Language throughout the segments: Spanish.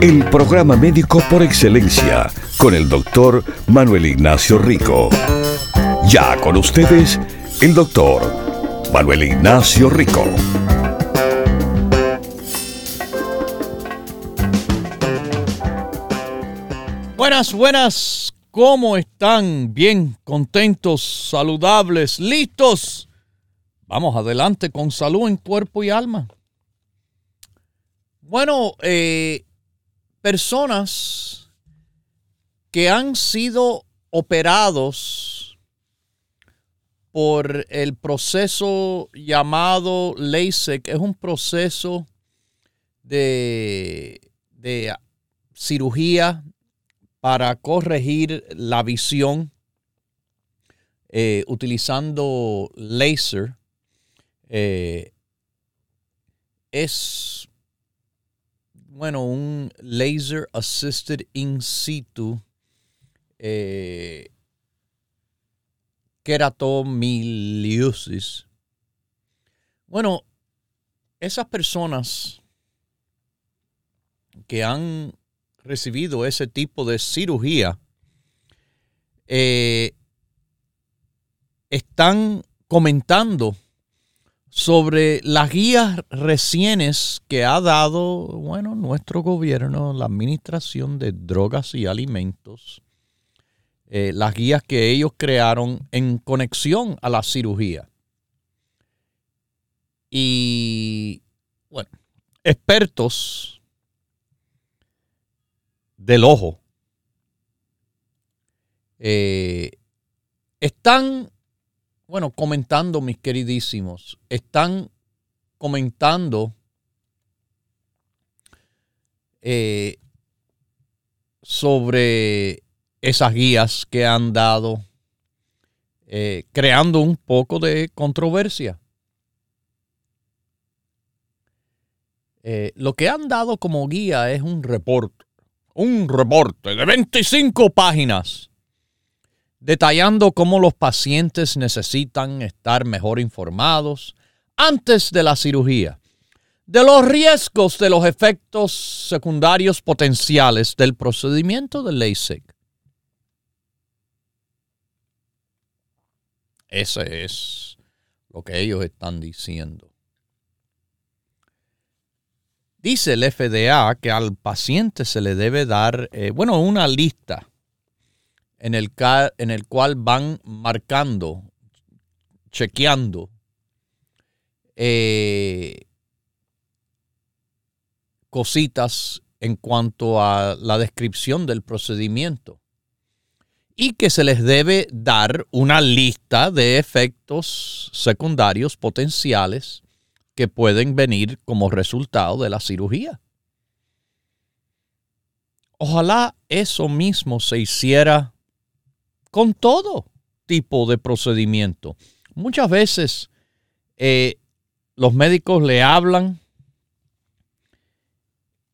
El programa médico por excelencia con el doctor Manuel Ignacio Rico. Ya con ustedes, el doctor Manuel Ignacio Rico. Buenas, buenas, ¿cómo están? Bien, contentos, saludables, listos. Vamos adelante con salud en cuerpo y alma. Bueno, eh, personas que han sido operados por el proceso llamado LASIK. Es un proceso de, cirugía para corregir la visión eh, utilizando láser. Eh, es, bueno, un laser assisted in situ eh, queratomiliosis. Bueno, esas personas que han recibido ese tipo de cirugía eh, están comentando sobre las guías recientes que ha dado, bueno, nuestro gobierno, la Administración de Drogas y Alimentos, eh, las guías que ellos crearon en conexión a la cirugía. Y, bueno, expertos del ojo eh, están, bueno, comentando, mis queridísimos, están comentando eh, sobre esas guías que han dado, eh, creando un poco de controversia. Eh, lo que han dado como guía es un reporte, un reporte de 25 páginas, detallando cómo los pacientes necesitan estar mejor informados antes de la cirugía de los riesgos de los efectos secundarios potenciales del procedimiento de LASIK. Ese es lo que ellos están diciendo. Dice el FDA que al paciente se le debe dar, eh, bueno, una lista en el, en el cual van marcando, chequeando eh, cositas en cuanto a la descripción del procedimiento y que se les debe dar una lista de efectos secundarios potenciales que pueden venir como resultado de la cirugía. Ojalá eso mismo se hiciera con todo tipo de procedimiento. Muchas veces eh, los médicos le hablan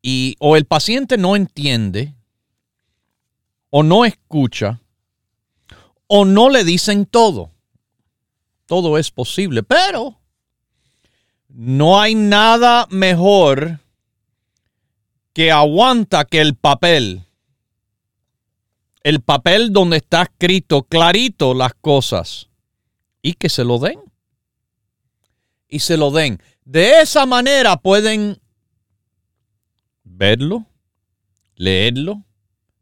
y o el paciente no entiende o no escucha o no le dicen todo. Todo es posible, pero no hay nada mejor que aguanta que el papel, el papel donde está escrito clarito las cosas, y que se lo den. Y se lo den. De esa manera pueden verlo, leerlo,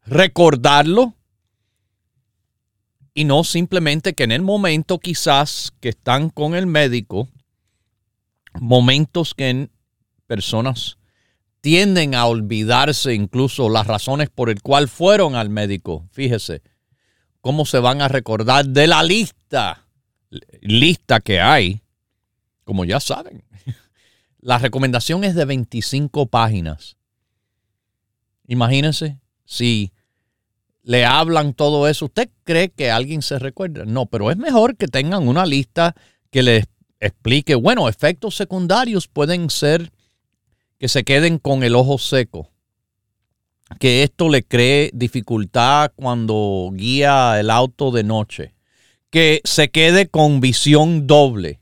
recordarlo y no simplemente que en el momento quizás que están con el médico, momentos que en personas tienden a olvidarse incluso las razones por el cual fueron al médico. Fíjese cómo se van a recordar de la lista, lista que hay, como ya saben. La recomendación es de 25 páginas. Imagínense si le hablan todo eso. ¿Usted cree que alguien se recuerda? No, pero es mejor que tengan una lista que les explique, bueno, efectos secundarios pueden ser que se queden con el ojo seco, que esto le cree dificultad cuando guía el auto de noche, que se quede con visión doble,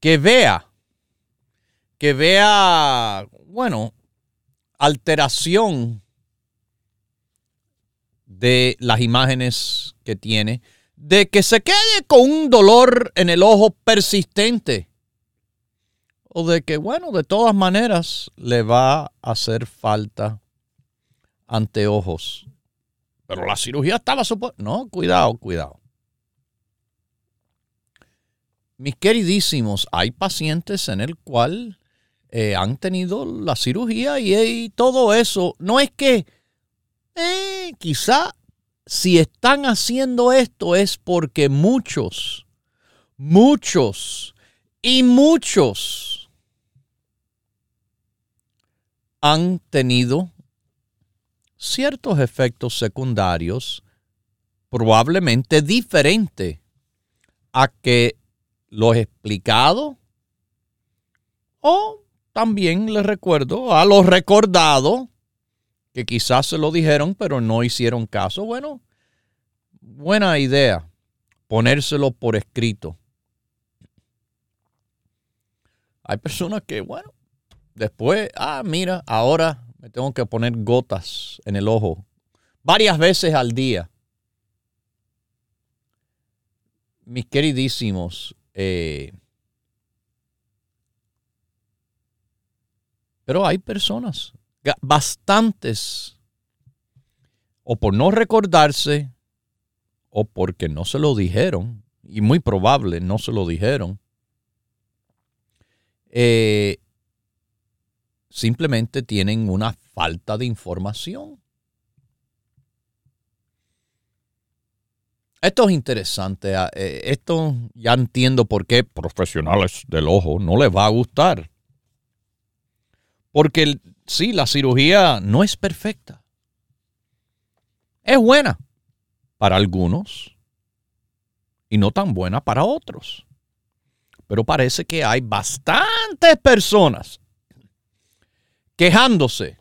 que vea, que vea, bueno, alteración de las imágenes que tiene, de que se quede con un dolor en el ojo persistente, o de que, bueno, de todas maneras le va a hacer falta anteojos. Pero la cirugía estaba supuesta. No, cuidado, cuidado. Mis queridísimos, hay pacientes en el cual eh, han tenido la cirugía y, todo eso. No es que eh, quizá si están haciendo esto es porque muchos, muchos y muchos han tenido ciertos efectos secundarios probablemente diferentes a que lo he explicado o también les recuerdo a los recordados que quizás se lo dijeron, pero no hicieron caso. Bueno, buena idea ponérselo por escrito. Hay personas que, bueno, después, ah, mira, ahora me tengo que poner gotas en el ojo varias veces al día. Mis queridísimos, eh, Pero hay personas, bastantes, o por no recordarse, o porque no se lo dijeron, y muy probable no se lo dijeron, eh, simplemente tienen una falta de información. Esto es interesante. Ah, eh, esto ya entiendo por qué profesionales del ojo no les va a gustar. Porque sí, la cirugía no es perfecta. Es buena para algunos y no tan buena para otros. Pero parece que hay bastantes personas quejándose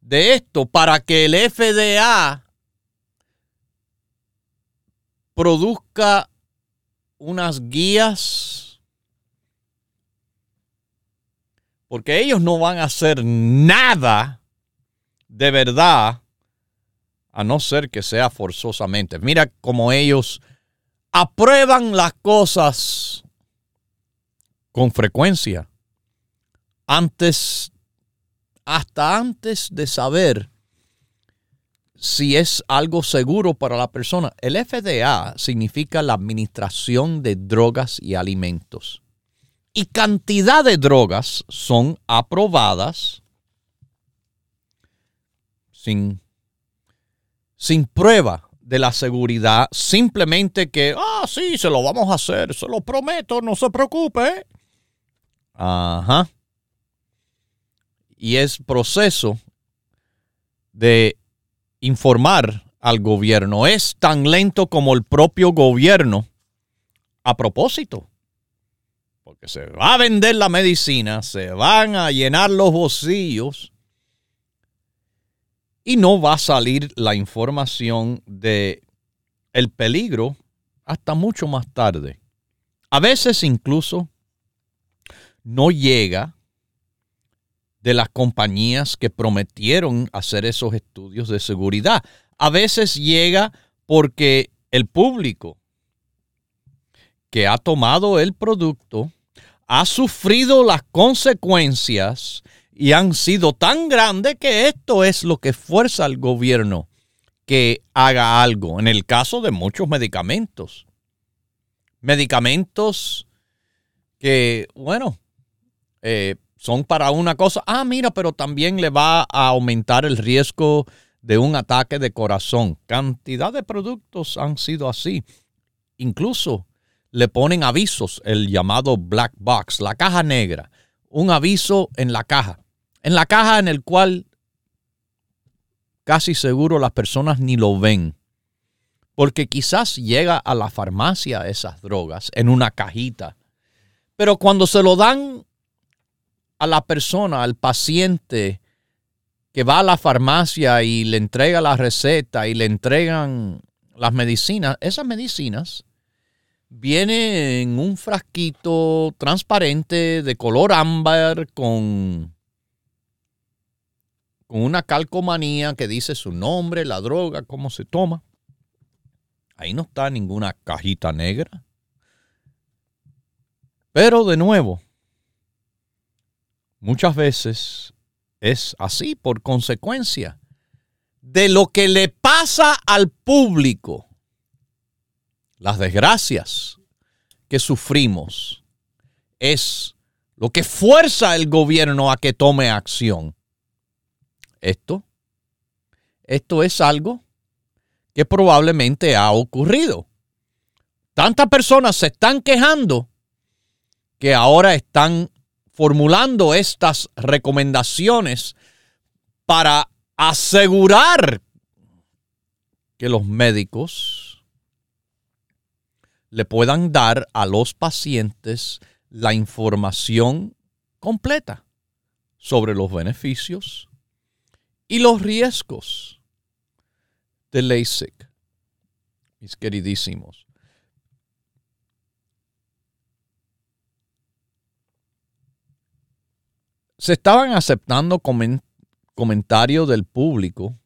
de esto para que el FDA produzca unas guías Porque ellos no van a hacer nada de verdad a no ser que sea forzosamente. Mira cómo ellos aprueban las cosas con frecuencia. Antes, hasta antes de saber si es algo seguro para la persona. El FDA significa la Administración de Drogas y Alimentos y cantidad de drogas son aprobadas sin, sin prueba de la seguridad, simplemente que, ah, sí, se lo vamos a hacer, se lo prometo, no se preocupe. Ajá. Y es proceso de informar al gobierno. Es tan lento como el propio gobierno a propósito porque se va a vender la medicina, se van a llenar los bolsillos y no va a salir la información de el peligro hasta mucho más tarde. A veces incluso no llega de las compañías que prometieron hacer esos estudios de seguridad. A veces llega porque el público que ha tomado el producto ha sufrido las consecuencias y han sido tan grandes que esto es lo que fuerza al gobierno que haga algo. En el caso de muchos medicamentos. Medicamentos que, bueno, eh, son para una cosa. Ah, mira, pero también le va a aumentar el riesgo de un ataque de corazón. Cantidad de productos han sido así. Incluso le ponen avisos, el llamado black box, la caja negra. Un aviso en la caja. En la caja en el cual casi seguro las personas ni lo ven. Porque quizás llega a la farmacia esas drogas en una cajita. Pero cuando se lo dan a la persona, al paciente que va a la farmacia y le entrega la receta y le entregan las medicinas, esas medicinas vienen en un frasquito transparente de color ámbar con con una calcomanía que dice su nombre, la droga, cómo se toma. Ahí no está ninguna cajita negra. Pero de nuevo, muchas veces es así por consecuencia de lo que le pasa al público. Las desgracias que sufrimos es lo que fuerza al gobierno a que tome acción esto, esto es algo que probablemente ha ocurrido. Tantas personas se están quejando que ahora están formulando estas recomendaciones para asegurar que los médicos le puedan dar a los pacientes la información completa sobre los beneficios y los riesgos de LASIK, mis queridísimos. Se estaban aceptando comentarios del público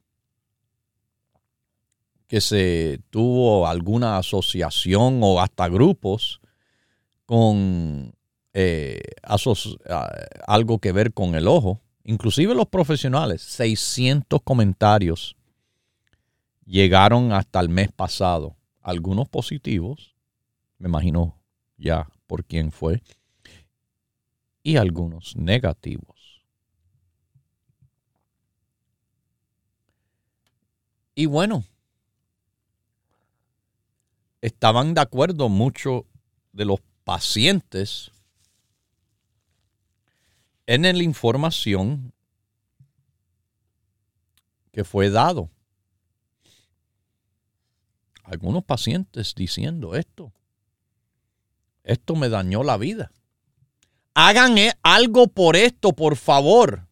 que se tuvo alguna asociación o hasta grupos con eh, algo que ver con el ojo inclusive los profesionales, 600 comentarios llegaron hasta el mes pasado. Algunos positivos, me imagino ya por quién fue, y algunos negativos. Y bueno, estaban de acuerdo muchos de los pacientes en la información que fue dado. Algunos pacientes diciendo esto. Esto me dañó la vida. Hagan e, algo por esto, por favor.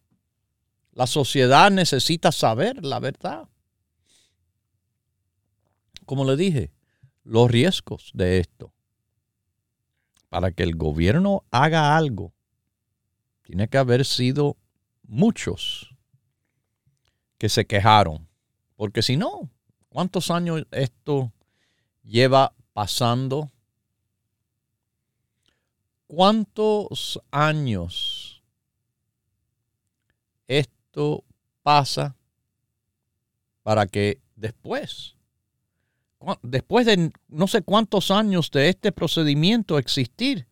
La sociedad necesita saber la verdad. Como le dije, los riesgos de esto. Para que el gobierno haga algo tiene que haber sido muchos que se quejaron. Porque si no, ¿cuántos años esto lleva pasando? ¿Cuántos años esto pasa para que después, después de no sé cuántos años de este procedimiento existir,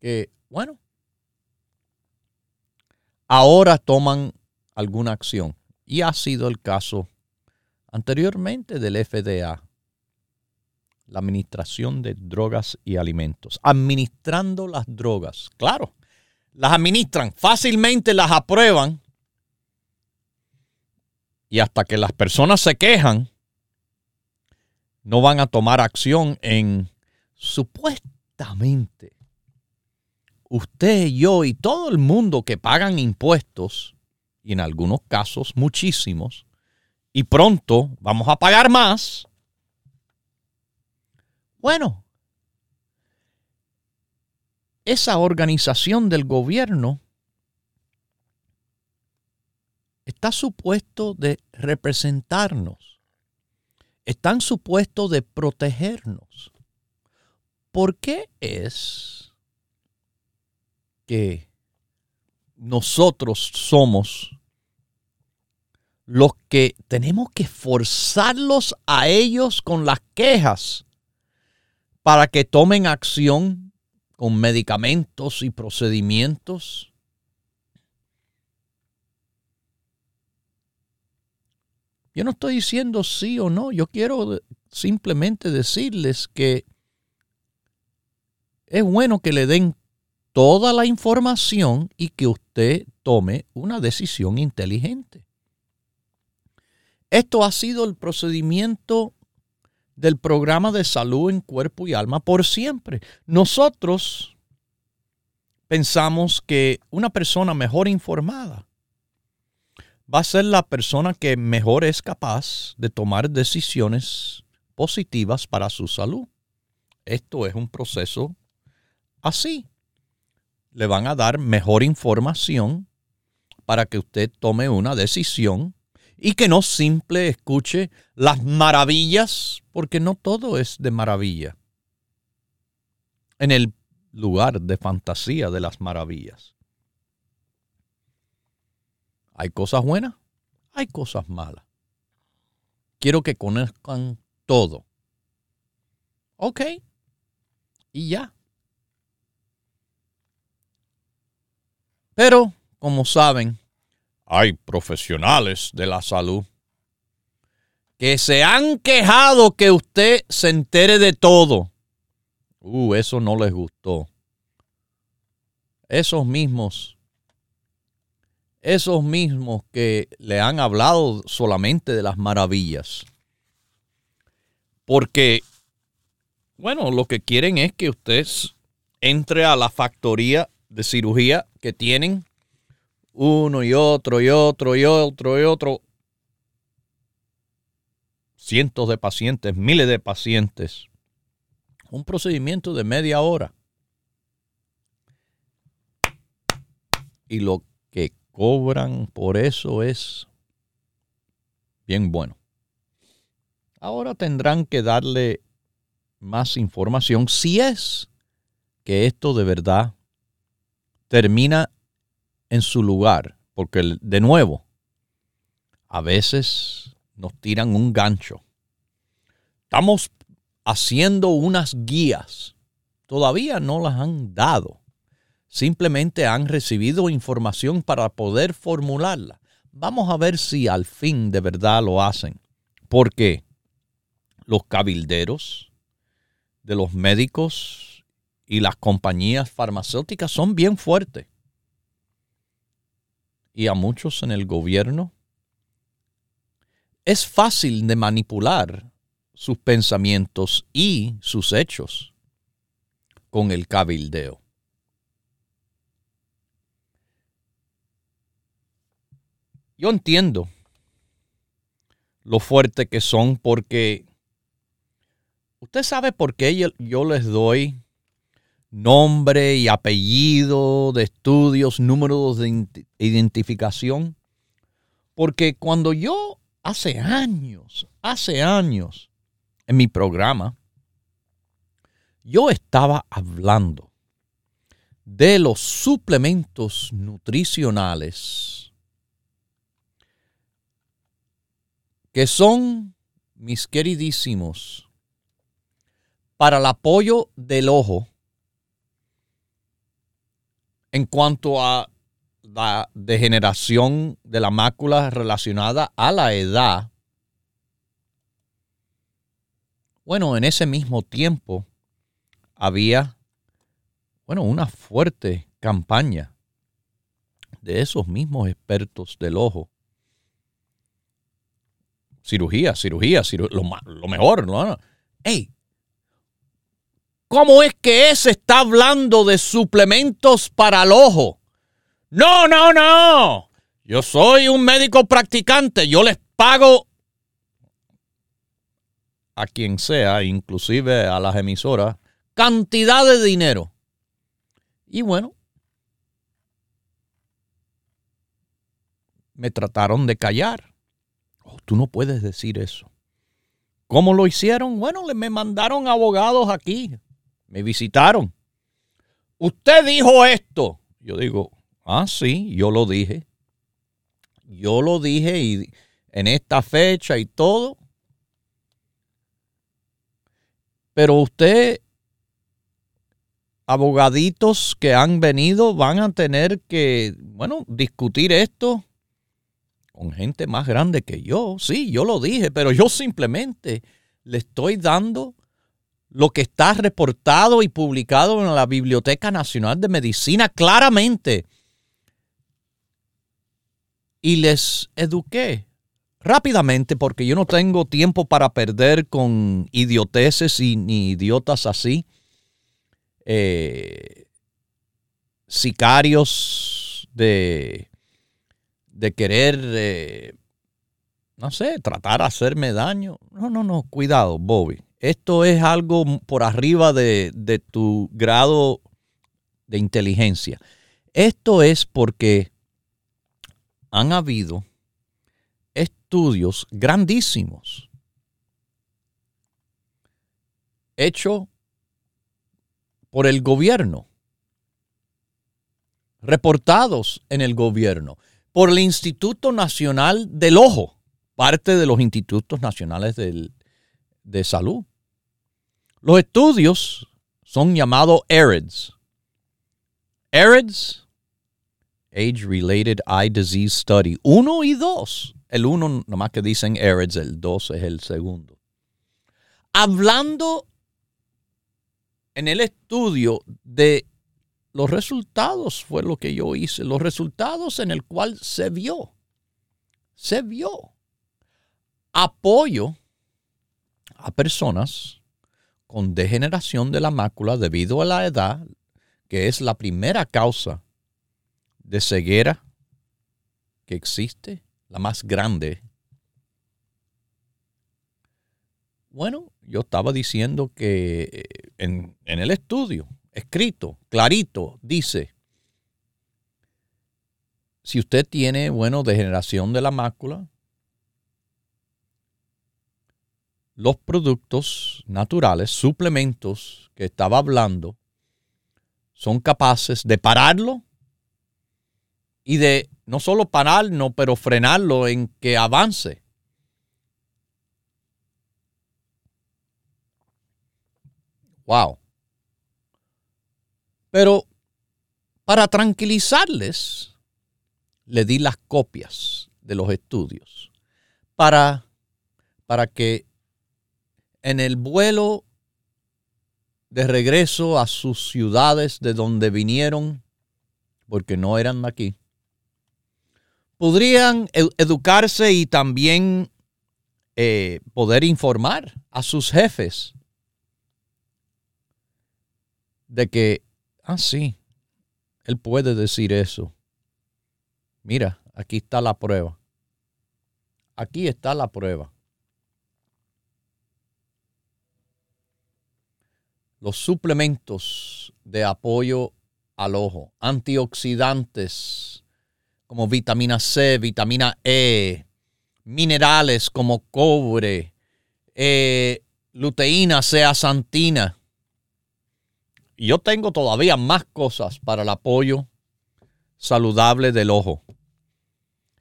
que bueno, ahora toman alguna acción. Y ha sido el caso anteriormente del FDA, la Administración de Drogas y Alimentos, administrando las drogas. Claro, las administran, fácilmente las aprueban y hasta que las personas se quejan, no van a tomar acción en supuestamente usted, yo y todo el mundo que pagan impuestos, y en algunos casos muchísimos, y pronto vamos a pagar más, bueno, esa organización del gobierno está supuesto de representarnos. Están supuestos de protegernos. ¿Por qué es que nosotros somos los que tenemos que forzarlos a ellos con las quejas para que tomen acción con medicamentos y procedimientos? Yo no estoy diciendo sí o no, yo quiero simplemente decirles que es bueno que le den toda la información y que usted tome una decisión inteligente. Esto ha sido el procedimiento del programa de salud en cuerpo y alma por siempre. Nosotros pensamos que una persona mejor informada va a ser la persona que mejor es capaz de tomar decisiones positivas para su salud. Esto es un proceso así. Le van a dar mejor información para que usted tome una decisión y que no simple escuche las maravillas, porque no todo es de maravilla. En el lugar de fantasía de las maravillas. Hay cosas buenas, hay cosas malas. Quiero que conozcan todo. Ok. Y ya. Pero, como saben, hay profesionales de la salud que se han quejado que usted se entere de todo. Uh, eso no les gustó. Esos mismos esos mismos que le han hablado solamente de las maravillas. Porque, bueno, lo que quieren es que usted entre a la factoría de cirugía que tienen uno y otro y otro y otro y otro. Cientos de pacientes, miles de pacientes. Un procedimiento de media hora. Y lo que cobran por eso es bien bueno. Ahora tendrán que darle más información si es que esto de verdad termina en su lugar, porque de nuevo, a veces nos tiran un gancho. Estamos haciendo unas guías, todavía no las han dado simplemente han recibido información para poder formularla. Vamos a ver si al fin de verdad lo hacen. Porque los cabilderos de los médicos y las compañías farmacéuticas son bien fuertes. Y a muchos en el gobierno es fácil de manipular sus pensamientos y sus hechos con el cabildeo. Yo entiendo lo fuerte que son porque usted sabe por qué yo, les doy nombre y apellido de estudios, números de identificación. Porque cuando yo hace años, hace años, en mi programa, yo estaba hablando de los suplementos nutricionales que son, mis queridísimos, para el apoyo del ojo en cuanto a la degeneración de la mácula relacionada a la edad. Bueno, en ese mismo tiempo había, bueno, una fuerte campaña de esos mismos expertos del ojo cirugía, cirugía, lo, mejor. ¿no? Hey, ¿cómo es que ese está hablando de suplementos para el ojo? No, no, no. Yo soy un médico practicante. Yo les pago a quien sea, inclusive a las emisoras, cantidad de dinero. Y bueno, me trataron de callar. Oh, tú no puedes decir eso. ¿Cómo lo hicieron? Bueno, me mandaron abogados aquí. Me visitaron. Usted dijo esto. Yo digo, ah, sí, yo lo dije. Yo lo dije y en esta fecha y todo. Pero usted, abogaditos que han venido, van a tener que, bueno, discutir esto con gente más grande que yo. Sí, yo lo dije, pero yo simplemente le estoy dando lo que está reportado y publicado en la Biblioteca Nacional de Medicina claramente. Y les eduqué rápidamente porque yo no tengo tiempo para perder con idioteces y ni idiotas así. Eh, sicarios de de querer, eh, no sé, tratar de hacerme daño. No, no, no, cuidado, Bobby. Esto es algo por arriba de, tu grado de inteligencia. Esto es porque han habido estudios grandísimos hechos por el gobierno, reportados en el gobierno por el Instituto Nacional del Ojo, parte de los institutos nacionales de salud. Los estudios son llamados AREDS. AREDS, Age Related Eye Disease Study, 1 y 2. El 1 nomás que dicen AREDS, el 2 es el segundo. Hablando en el estudio de los resultados fue lo que yo hice, los resultados en el cual se vio, se vio apoyo a personas con degeneración de la mácula debido a la edad, que es la primera causa de ceguera que existe, la más grande. Bueno, yo estaba diciendo que eh, en, en el estudio escrito, clarito, dice, si usted tiene, bueno, degeneración de la mácula, los productos naturales, suplementos que estaba hablando, son capaces de pararlo y de no solo pararlo, pero frenarlo en que avance. Wow. Pero para tranquilizarles, le di las copias de los estudios para, para que en el vuelo de regreso a sus ciudades de donde vinieron, porque no eran de aquí, podrían educarse y también eh, poder informar a sus jefes de que Ah, sí. Él puede decir eso. Mira, aquí está la prueba. Aquí está la prueba. Los suplementos de apoyo al ojo, antioxidantes como vitamina C, vitamina E, minerales como cobre, eh, luteína, santina y yo tengo todavía más cosas para el apoyo saludable del ojo.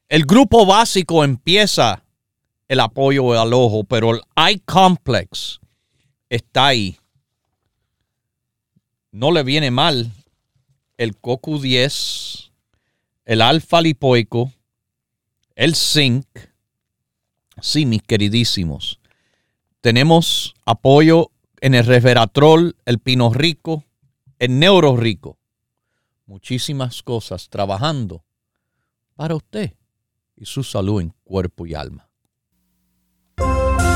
El grupo básico empieza el apoyo al ojo, pero el eye complex está ahí. No le viene mal el CoQ10, el alfa lipoico, el zinc. Sí, mis queridísimos. Tenemos apoyo en el resveratrol, el pino rico, el neuro rico. Muchísimas cosas trabajando para usted y su salud en cuerpo y alma.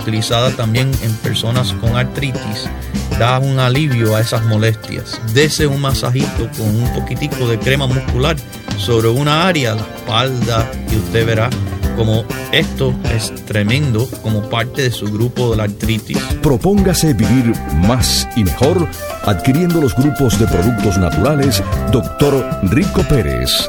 utilizada también en personas con artritis, da un alivio a esas molestias. Dese un masajito con un poquitico de crema muscular sobre una área, la espalda, y usted verá como esto es tremendo como parte de su grupo de la artritis. Propóngase vivir más y mejor adquiriendo los grupos de productos naturales Dr. Rico Pérez.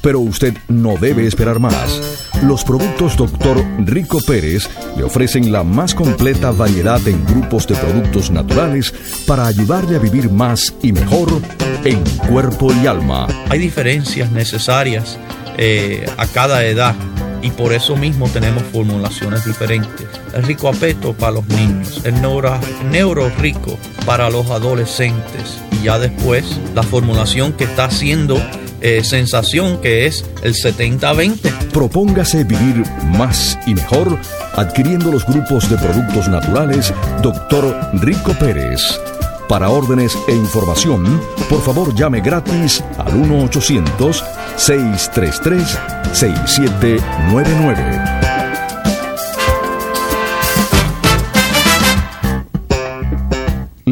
Pero usted no debe esperar más. Los productos Dr. Rico Pérez le ofrecen la más completa variedad en grupos de productos naturales para ayudarle a vivir más y mejor en cuerpo y alma. Hay diferencias necesarias eh, a cada edad y por eso mismo tenemos formulaciones diferentes. El rico apeto para los niños, el neuro, neuro rico para los adolescentes y ya después la formulación que está haciendo eh, sensación que es el 70-20. Propóngase vivir más y mejor adquiriendo los grupos de productos naturales Dr. Rico Pérez. Para órdenes e información, por favor llame gratis al 1-800-633-6799.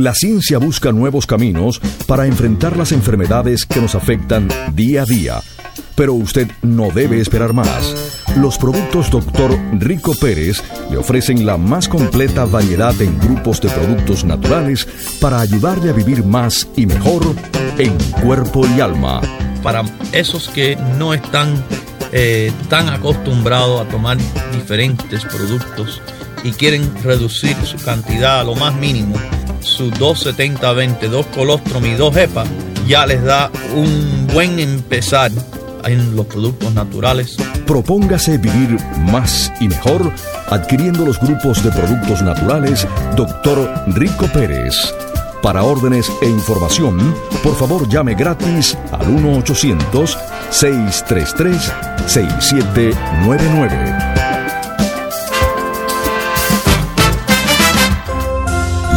La ciencia busca nuevos caminos para enfrentar las enfermedades que nos afectan día a día. Pero usted no debe esperar más. Los productos Dr. Rico Pérez le ofrecen la más completa variedad en grupos de productos naturales para ayudarle a vivir más y mejor en cuerpo y alma. Para esos que no están eh, tan acostumbrados a tomar diferentes productos y quieren reducir su cantidad a lo más mínimo, su 270-20, 2 colostrum y 2 EPA, ya les da un buen empezar en los productos naturales. Propóngase vivir más y mejor adquiriendo los grupos de productos naturales Dr. Rico Pérez. Para órdenes e información, por favor llame gratis al 1-800-633-6799.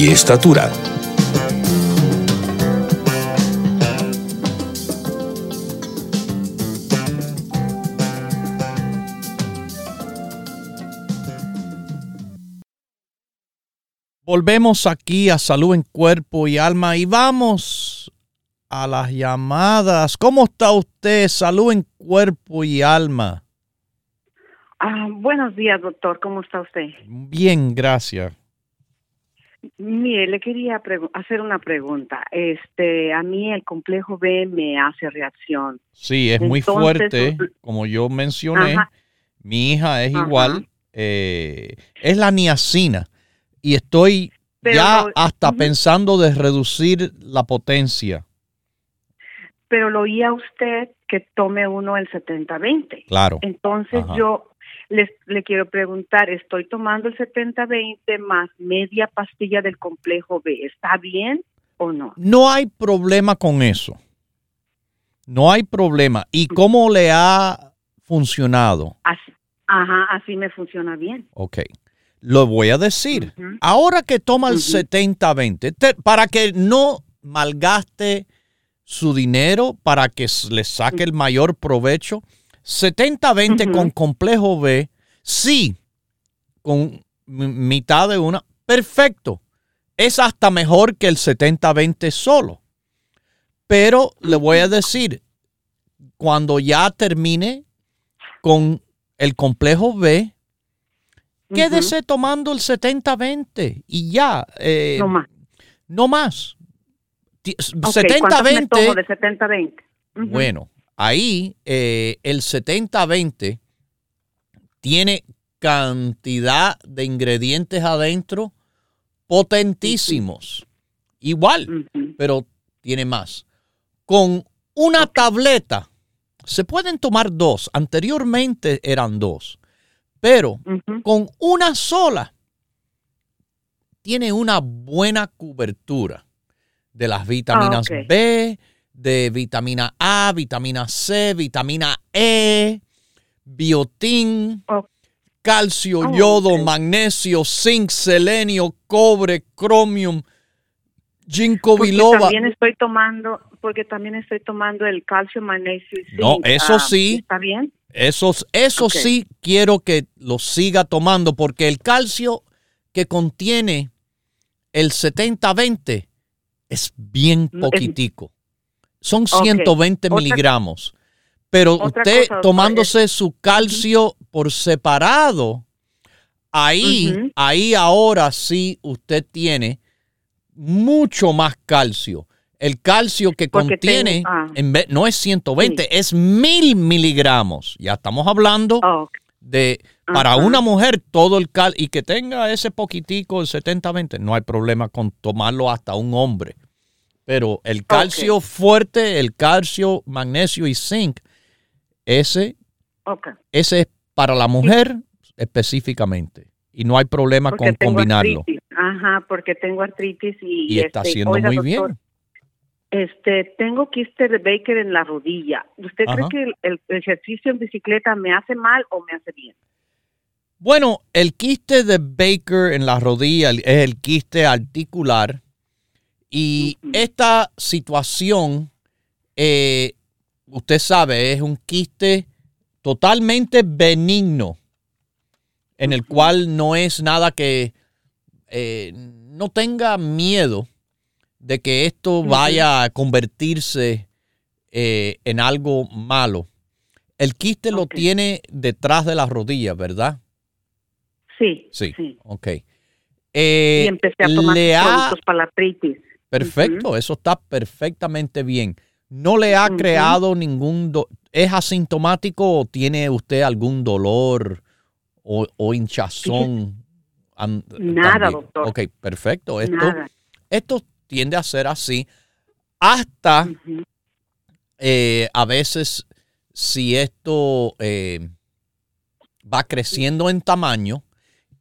y estatura. Volvemos aquí a Salud en Cuerpo y Alma y vamos a las llamadas. ¿Cómo está usted? Salud en Cuerpo y Alma. Ah, buenos días, doctor. ¿Cómo está usted? Bien, gracias. Mire, le quería hacer una pregunta. Este, a mí el complejo B me hace reacción. Sí, es muy fuerte, como yo mencioné. Mi hija es igual. Eh, es la niacina y estoy ya hasta pensando de reducir la potencia. Pero lo oía usted que tome uno el 70-20. Claro. Entonces yo les, le quiero preguntar, estoy tomando el 70-20 más media pastilla del complejo B, ¿está bien o no? No hay problema con eso. No hay problema. ¿Y cómo le ha funcionado? Así, ajá, así me funciona bien. Ok. Lo voy a decir. Ahora que toma el 70-20, para que no malgaste su dinero, para que le saque el mayor provecho, 70-20 con complejo B, sí, con mitad de una, perfecto. Es hasta mejor que el 70-20 solo. Pero le voy a decir, cuando ya termine con el complejo B, quédese tomando el 70-20 y ya. Eh, no más. No más. 70-20. de 70-20? Bueno, Ahí eh, el 70-20 tiene cantidad de ingredientes adentro potentísimos. Igual, pero tiene más. Con una tableta, se pueden tomar dos. Anteriormente eran dos. Pero con una sola, tiene una buena cobertura de las vitaminas ah, B, de vitamina A, vitamina C, vitamina E, biotín, calcio, oh, yodo, magnesio, zinc, selenio, cobre, cromium, ginkgo biloba. También estoy tomando, porque también estoy tomando el calcio, magnesio y zinc. No, eso ah, sí. ¿Está bien? Eso, eso sí quiero que lo siga tomando porque el calcio que contiene el 70-20 es bien poquitico. Son 120 miligramos. Pero usted tomándose su calcio por separado, ahí, ahí ahora sí usted tiene mucho más calcio. El calcio que contiene ah. no es 120, es mil miligramos. Ya estamos hablando de para una mujer todo el cal y que tenga ese poquitico, el 70-20, no hay problema con tomarlo hasta un hombre. Pero el calcio fuerte, el calcio, magnesio y zinc, ese, ese es para la mujer específicamente. Y no hay problema con combinarlo. Ajá, porque tengo artritis y... Y está este, haciendo muy bien. Este, tengo quiste de Baker en la rodilla. ¿Usted cree que el, ejercicio en bicicleta me hace mal o me hace bien? Bueno, el quiste de Baker en la rodilla es el quiste articular y esta situación, eh, usted sabe, es un quiste totalmente benigno, en el cual no es nada que eh, no tenga miedo de que esto vaya a convertirse eh, en algo malo. El quiste lo tiene detrás de las rodillas, ¿verdad? Sí. Sí. Ok. y empecé a tomar productos para la artritis. Perfecto, eso está perfectamente bien. ¿No le ha creado ningún... ¿Es asintomático o tiene usted algún dolor o, hinchazón? Nada, doctor. Ok, perfecto. Esto, esto tiende a ser así hasta eh, a veces si esto eh, va creciendo en tamaño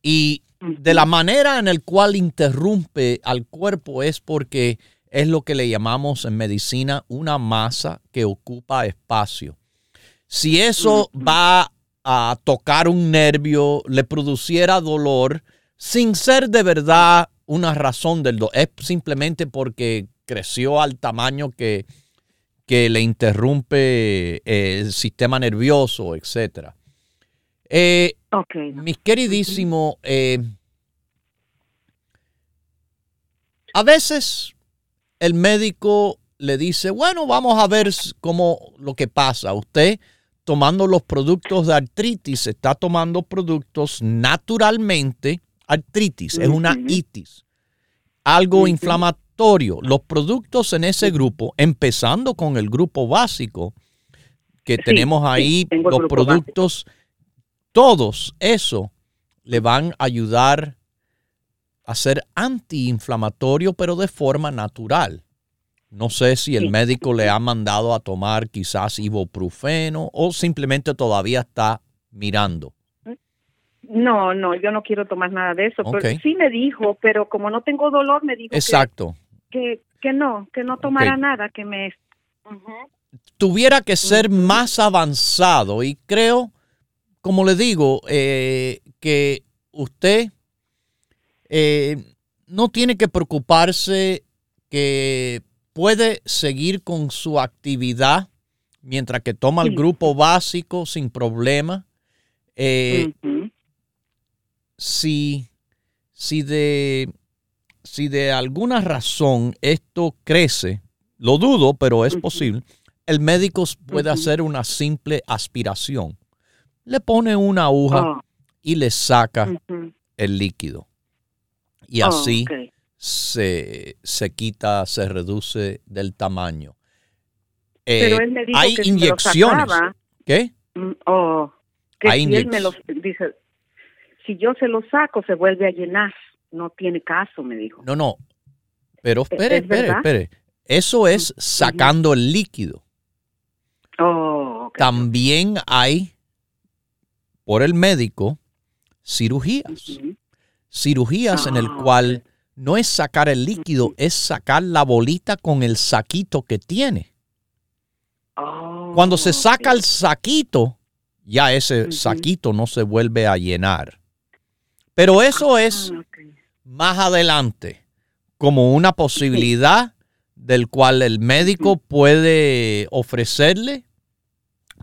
y de la manera en la cual interrumpe al cuerpo es porque es lo que le llamamos en medicina una masa que ocupa espacio. Si eso va a tocar un nervio, le produciera dolor, sin ser de verdad una razón del dolor, es simplemente porque creció al tamaño que, que le interrumpe eh, el sistema nervioso, etc. Eh, mis queridísimos, eh, A veces el médico le dice, bueno, vamos a ver cómo lo que pasa. Usted tomando los productos de artritis, está tomando productos naturalmente artritis, es una itis, algo inflamatorio. Los productos en ese grupo, empezando con el grupo básico, que tenemos ahí, los productos, todos eso le van a ayudar a ser antiinflamatorio, pero de forma natural. No sé si el médico le ha mandado a tomar quizás ibuprofeno o simplemente todavía está mirando. No, no, yo no quiero tomar nada de eso. Pero sí me dijo, pero como no tengo dolor, me dijo Exacto. Que, que, no, que no tomara nada, que me... Tuviera que ser más avanzado y creo, como le digo, eh, que usted eh, no tiene que preocuparse que puede seguir con su actividad mientras que toma el grupo básico sin problema. Eh, si, si, de, si de alguna razón esto crece, lo dudo, pero es posible, el médico puede hacer una simple aspiración. Le pone una aguja ah. y le saca el líquido. Y ah, así se, se quita, se reduce del tamaño. Pero eh, él me dijo hay que inyecciones. ¿Qué? Mm, oh, que si él me lo dice, si yo se lo saco, se vuelve a llenar. No tiene caso, me dijo. No, no. Pero espere, espere, espere. Eso es sacando el líquido. Oh, También hay, por el médico, cirugías. Cirugías en el ah, cual no es sacar el líquido, es sacar la bolita con el saquito que tiene. Oh, Cuando se saca el saquito, ya ese saquito no se vuelve a llenar. Pero eso ah, es más adelante, como una posibilidad del cual el médico puede ofrecerle,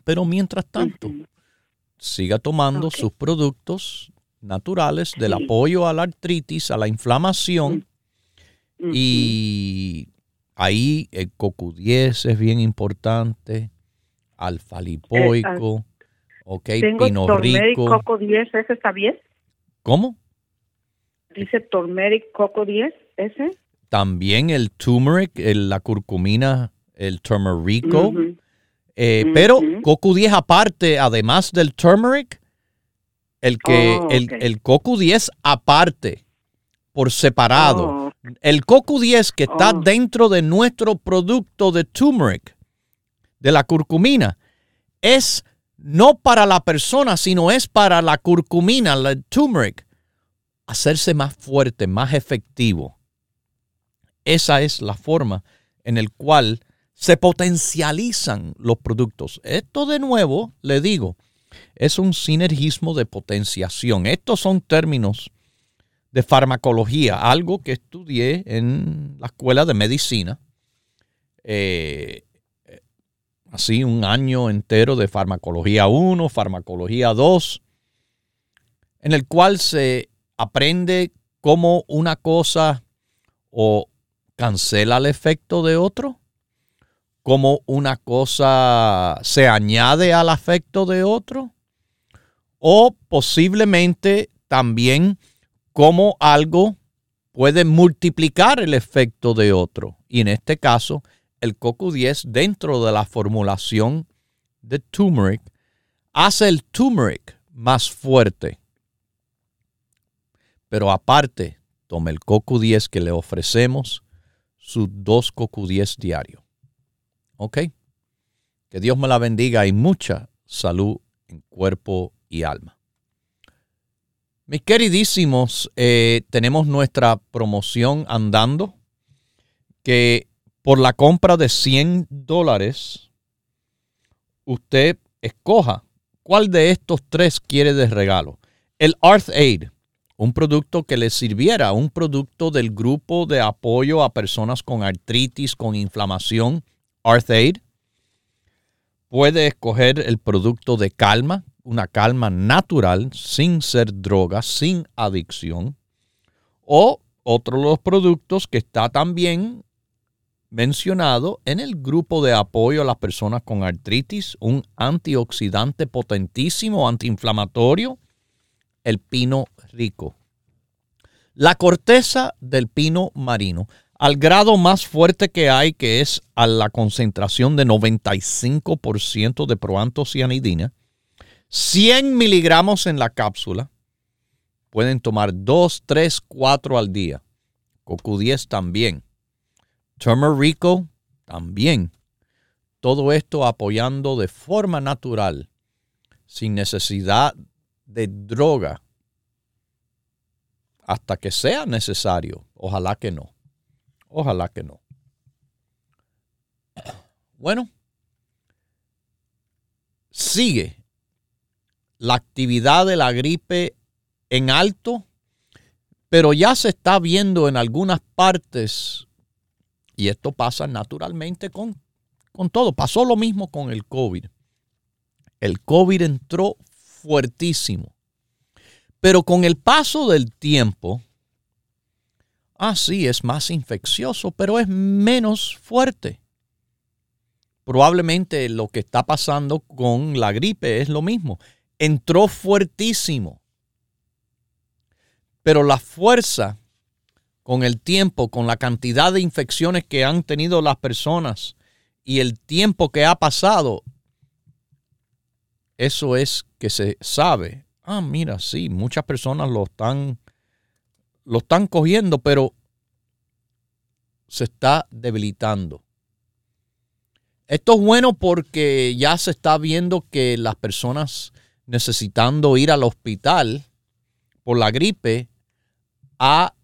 pero mientras tanto, siga tomando sus productos naturales del apoyo a la artritis, a la inflamación. Y ahí el CoQ10 es bien importante, alfa lipoico, eh, ok, pino rico. Coco 10, ¿ese está bien? ¿Cómo? Dice turmeric coco 10, ¿ese? También el turmeric, la curcumina, el turmerico. Eh, pero coco 10 aparte, además del turmeric, el que oh, el, el CoQ10 aparte, por separado. Oh, el CoQ10 que está oh. dentro de nuestro producto de turmeric, de la curcumina, es no para la persona, sino es para la curcumina, la turmeric, hacerse más fuerte, más efectivo. Esa es la forma en la cual se potencializan los productos. Esto de nuevo, le digo, es un sinergismo de potenciación. Estos son términos de farmacología, algo que estudié en la escuela de medicina. Eh, así un año entero de farmacología 1, farmacología 2, en el cual se aprende cómo una cosa o cancela el efecto de otro como una cosa se añade al afecto de otro o posiblemente también como algo puede multiplicar el efecto de otro. Y en este caso, el CoQ10 dentro de la formulación de turmeric hace el turmeric más fuerte. Pero aparte, tome el CoQ10 que le ofrecemos, sus dos CoQ10 diarios. ¿Ok? Que Dios me la bendiga y mucha salud en cuerpo y alma. Mis queridísimos, eh, tenemos nuestra promoción andando que por la compra de 100 dólares, usted escoja cuál de estos tres quiere de regalo. El Arth Aid, un producto que le sirviera, un producto del grupo de apoyo a personas con artritis, con inflamación, Arthaid. Puede escoger el producto de calma, una calma natural, sin ser droga, sin adicción. O otro de los productos que está también mencionado en el grupo de apoyo a las personas con artritis, un antioxidante potentísimo, antiinflamatorio, el pino rico. La corteza del pino marino, al grado más fuerte que hay, que es a la concentración de 95% de proantocianidina, 100 miligramos en la cápsula, pueden tomar 2, 3, 4 al día. CoQ10 también. Turmerico también. Todo esto apoyando de forma natural, sin necesidad de droga, hasta que sea necesario. Ojalá que no. Ojalá que no. Bueno, sigue la actividad de la gripe en alto, pero ya se está viendo en algunas partes, y esto pasa naturalmente con, con todo. Pasó lo mismo con el COVID. El COVID entró fuertísimo. Pero con el paso del tiempo, ah, sí, es más infeccioso, pero es menos fuerte. Probablemente lo que está pasando con la gripe es lo mismo. Entró fuertísimo pero la fuerza con el tiempo, con la cantidad de infecciones que han tenido las personas y el tiempo que ha pasado, eso es que se sabe. Ah, mira, sí, muchas personas lo están, lo están cogiendo, pero se está debilitando. Esto es bueno porque ya se está viendo que las personas necesitando ir al hospital por la gripe ha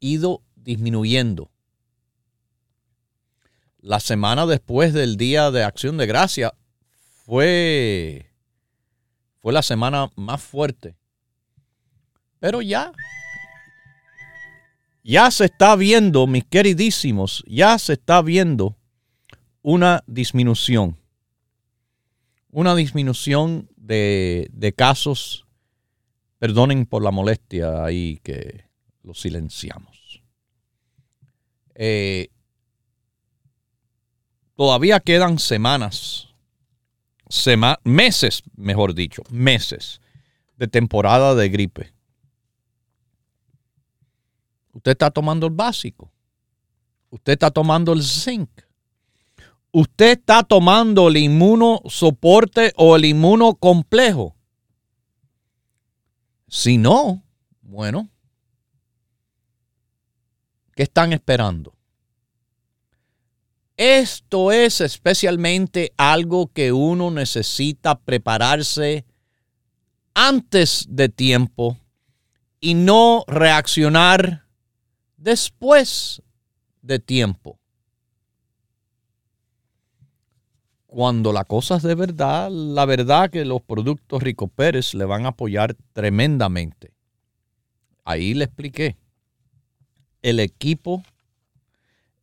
ido disminuyendo. La semana después del Día de Acción de Gracia fue, fue la semana más fuerte. Pero ya, ya se está viendo, mis queridísimos, ya se está viendo una disminución. Una disminución de, de casos, perdonen por la molestia ahí que lo silenciamos. Eh, todavía quedan semanas, meses, mejor dicho, meses de temporada de gripe. Usted está tomando el básico. Usted está tomando el zinc. Usted está tomando el inmunosoporte o el inmunocomplejo. Si no, bueno, ¿Qué están esperando? Esto es especialmente algo que uno necesita prepararse antes de tiempo y no reaccionar después de tiempo. Cuando la cosa es de verdad, la verdad que los productos Rico Pérez le van a apoyar tremendamente. Ahí le expliqué el equipo,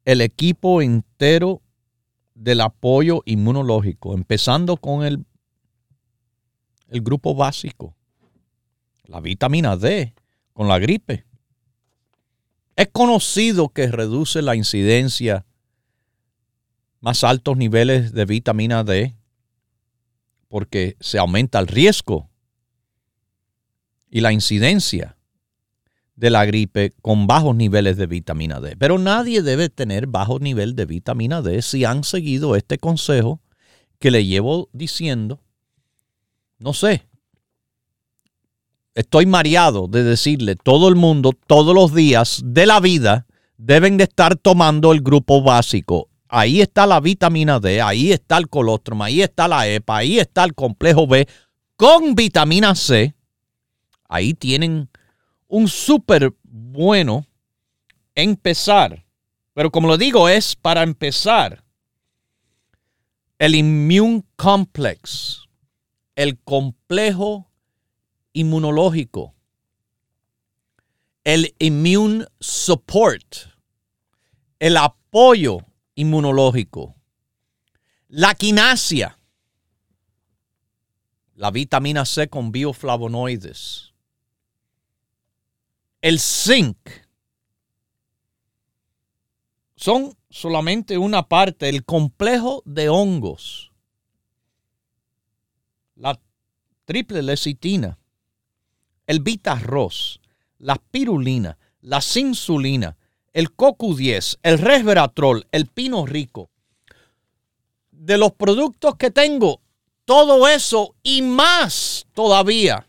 el equipo entero del apoyo inmunológico, empezando con el, el grupo básico, la vitamina D, con la gripe. Es conocido que reduce la incidencia más altos niveles de vitamina D porque se aumenta el riesgo y la incidencia de la gripe con bajos niveles de vitamina D. Pero nadie debe tener bajo nivel de vitamina D si han seguido este consejo que le llevo diciendo. No sé. Estoy mareado de decirle, todo el mundo, todos los días de la vida, deben de estar tomando el grupo básico. Ahí está la vitamina D, ahí está el colostrum, ahí está la EPA, ahí está el complejo B con vitamina C. Ahí tienen un súper bueno empezar. Pero como lo digo, es para empezar. El Immune Complex, el complejo inmunológico, el Immune Support, el apoyo inmunológico, la quinasia, la vitamina C con bioflavonoides, el zinc, son solamente una parte, el complejo de hongos, la triple lecitina, el beta-arroz, la pirulina, la insulina, el CoQ10, el resveratrol, el pino rico. De los productos que tengo, todo eso y más todavía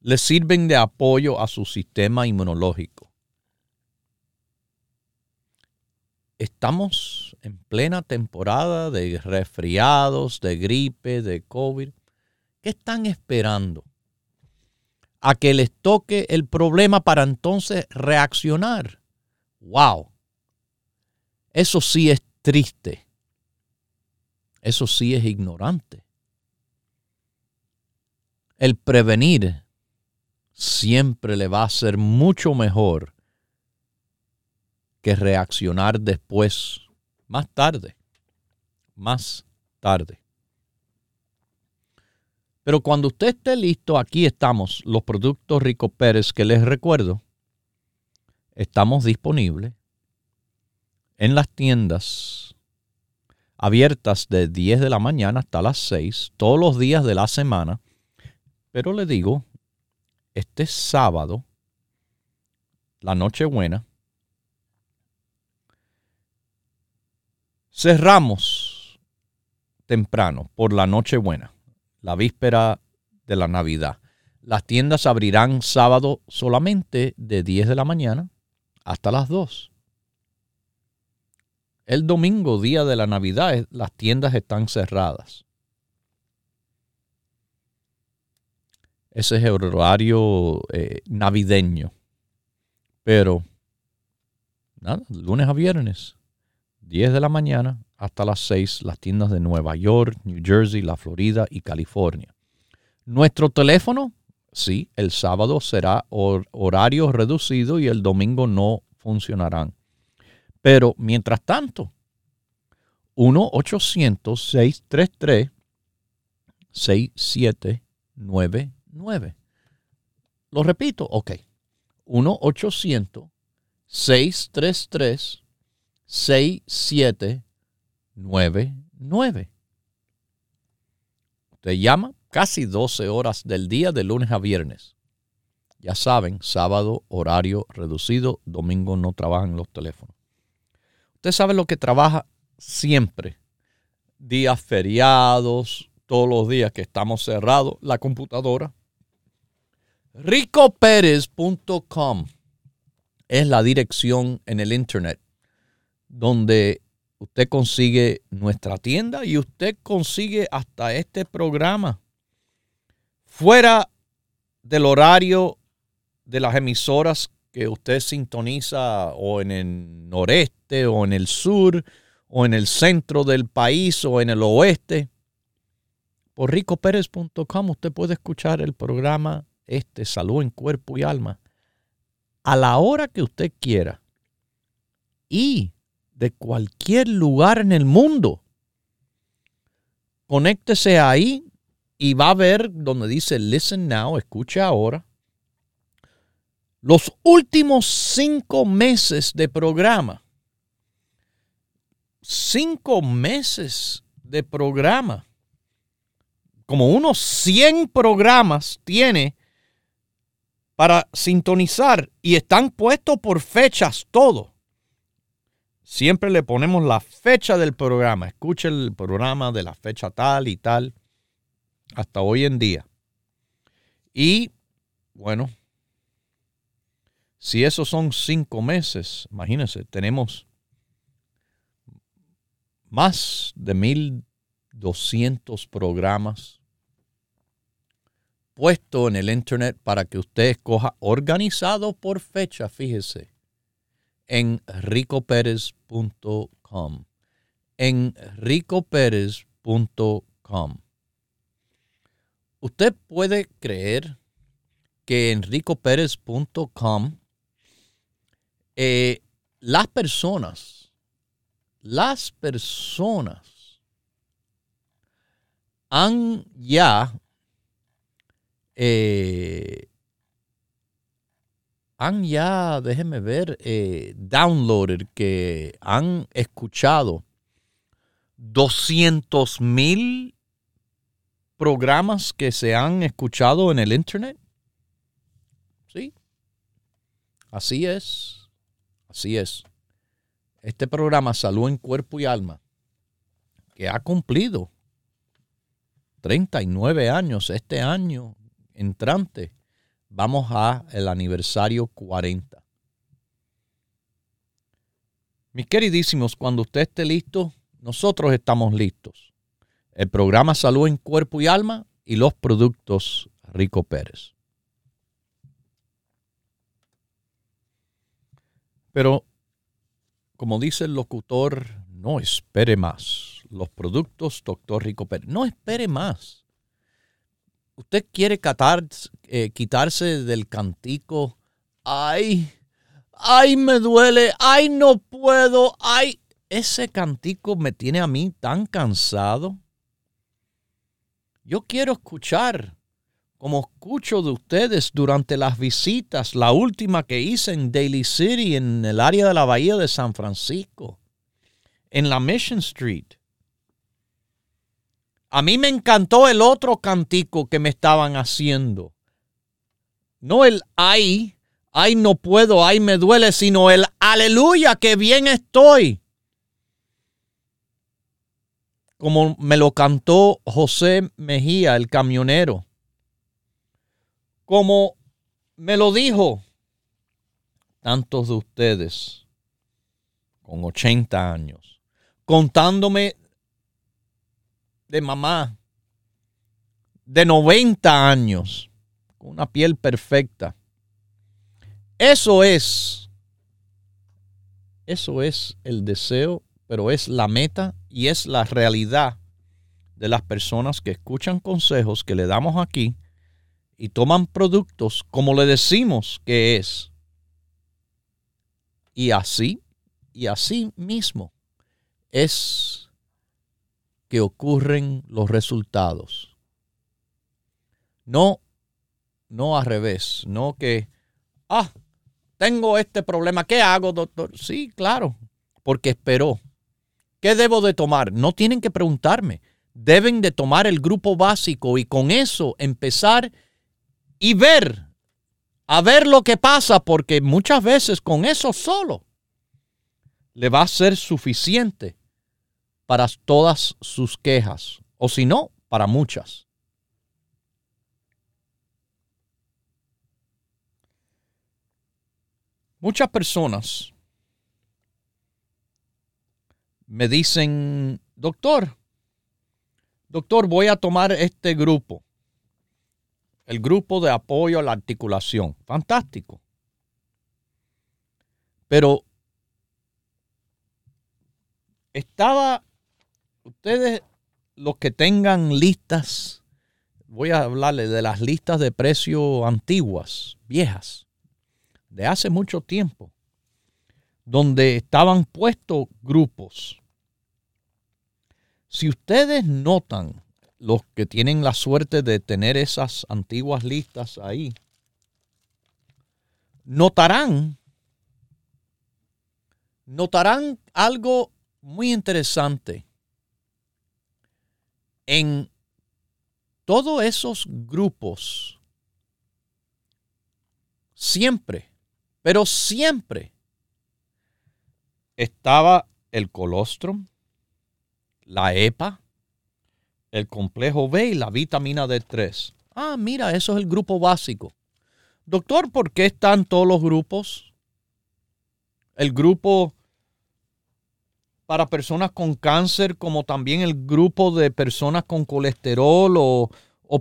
le sirven de apoyo a su sistema inmunológico. Estamos en plena temporada de resfriados, de gripe, de COVID. ¿Qué están esperando? A que les toque el problema para entonces reaccionar. ¡Wow! Eso sí es triste. Eso sí es ignorante. El prevenir siempre le va a ser mucho mejor que reaccionar después, más tarde, más tarde. Pero cuando usted esté listo, aquí estamos, los productos Rico Pérez que les recuerdo, estamos disponibles en las tiendas abiertas de 10 de la mañana hasta las 6, todos los días de la semana. Pero le digo, este sábado, la Nochebuena, cerramos temprano por la Nochebuena, la víspera de la Navidad. Las tiendas abrirán sábado solamente de 10 de la mañana hasta las 2. El domingo, día de la Navidad, las tiendas están cerradas. Ese es el horario eh, navideño. Pero, nada, lunes a viernes, 10 de la mañana hasta las 6, las tiendas de Nueva York, New Jersey, la Florida y California. Nuestro teléfono, sí, el sábado será horario reducido y el domingo no funcionarán. Pero mientras tanto, 1-800-633-6799 9. Lo repito, ok. 1-800-633-6799. Usted llama casi 12 horas del día de lunes a viernes. Ya saben, sábado horario reducido, domingo no trabajan los teléfonos. Usted sabe lo que trabaja siempre. Días feriados, todos los días que estamos cerrados, la computadora ricoperez.com es la dirección en el internet donde usted consigue nuestra tienda y usted consigue hasta este programa fuera del horario de las emisoras que usted sintoniza o en el noreste o en el sur o en el centro del país o en el oeste. Por ricoperez.com usted puede escuchar el programa este salud en cuerpo y alma a la hora que usted quiera y de cualquier lugar en el mundo. Conéctese ahí y va a ver donde dice Listen Now, escucha ahora. Los últimos cinco meses de programa. Cinco meses de programa. Como unos 100 programas tiene para sintonizar y están puestos por fechas todo. Siempre le ponemos la fecha del programa. Escuche el programa de la fecha tal y tal hasta hoy en día. Y bueno, si esos son cinco meses, imagínense, tenemos más de 1200 programas puesto en el internet para que usted escoja organizado por fecha, fíjese, en ricoperez.com. En ricoperez.com. Usted puede creer que en ricoperez.com eh, las personas, las personas han ya eh, han ya, déjenme ver, eh, downloaded, que han escuchado 200 mil programas que se han escuchado en el Internet. Sí. Así es. Así es. Este programa Salud en Cuerpo y Alma, que ha cumplido 39 años este año entrante, vamos a el aniversario 40. Mis queridísimos, cuando usted esté listo, nosotros estamos listos. El programa Salud en Cuerpo y Alma y los productos Rico Pérez. Pero, como dice el locutor, no espere más. Los productos Doctor Rico Pérez. No espere más usted quiere eh, quitarse del cantico, ay, ay, me duele, ay, no puedo, ay, ese cantico me tiene a mí tan cansado. Yo quiero escuchar, como escucho de ustedes durante las visitas, la última que hice en Daly City, en el área de la Bahía de San Francisco, en la Mission Street. A mí me encantó el otro cantico que me estaban haciendo. No el ay, ay no puedo, ay me duele, sino el aleluya, que bien estoy. Como me lo cantó José Mejía, el camionero. Como me lo dijo tantos de ustedes con 80 años, contándome de mamá de 90 años, con una piel perfecta. Eso es, eso es el deseo, pero es la meta y es la realidad de las personas que escuchan consejos que le damos aquí y toman productos como le decimos que es. Y así, y así mismo es que ocurren los resultados. No, no al revés, no que, ah, tengo este problema, ¿qué hago, doctor? Sí, claro, porque esperó. ¿Qué debo de tomar? No tienen que preguntarme. Deben de tomar el grupo básico y con eso empezar y ver, a ver lo que pasa, porque muchas veces con eso solo le va a ser suficiente para todas sus quejas, o si no, para muchas. Muchas personas me dicen, doctor, doctor, voy a tomar este grupo, el grupo de apoyo a la articulación. Fantástico. Pero estaba ustedes los que tengan listas, voy a hablarles de las listas de precio antiguas, viejas, de hace mucho tiempo, donde estaban puestos grupos. Si ustedes notan, los que tienen la suerte de tener esas antiguas listas ahí, notarán, notarán algo muy interesante en todos esos grupos, siempre, pero siempre, estaba el colostrum, la EPA, el complejo B y la vitamina D3. Ah, mira, eso es el grupo básico. Doctor, ¿por qué están todos los grupos? El grupo para personas con cáncer, como también el grupo de personas con colesterol o,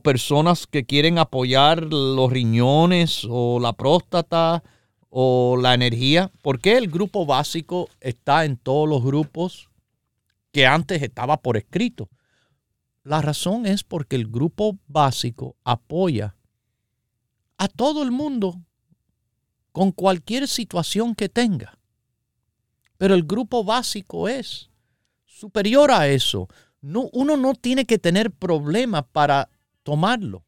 personas que quieren apoyar los riñones o la próstata o la energía. ¿Por qué el grupo básico está en todos los grupos que antes estaba por escrito? La razón es porque el grupo básico apoya a todo el mundo con cualquier situación que tenga. Pero el grupo básico es superior a eso. No, uno no tiene que tener problemas para tomarlo.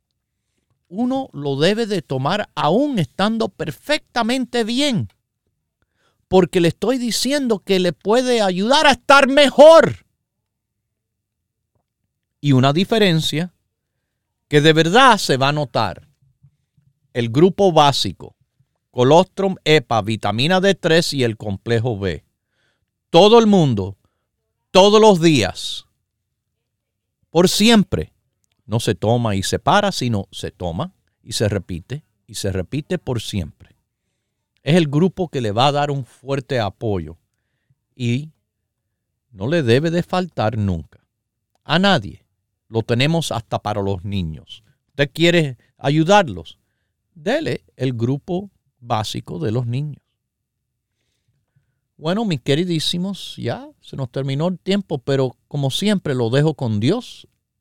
Uno lo debe de tomar aún estando perfectamente bien. Porque le estoy diciendo que le puede ayudar a estar mejor. Y una diferencia que de verdad se va a notar. El grupo básico, colostrum, EPA, vitamina D3 y el complejo B. Todo el mundo, todos los días, por siempre, no se toma y se para, sino se toma y se repite y se repite por siempre. Es el grupo que le va a dar un fuerte apoyo y no le debe de faltar nunca. A nadie. Lo tenemos hasta para los niños. ¿Usted quiere ayudarlos? Dele el grupo básico de los niños. Bueno, mis queridísimos, ya se nos terminó el tiempo, pero como siempre lo dejo con Dios,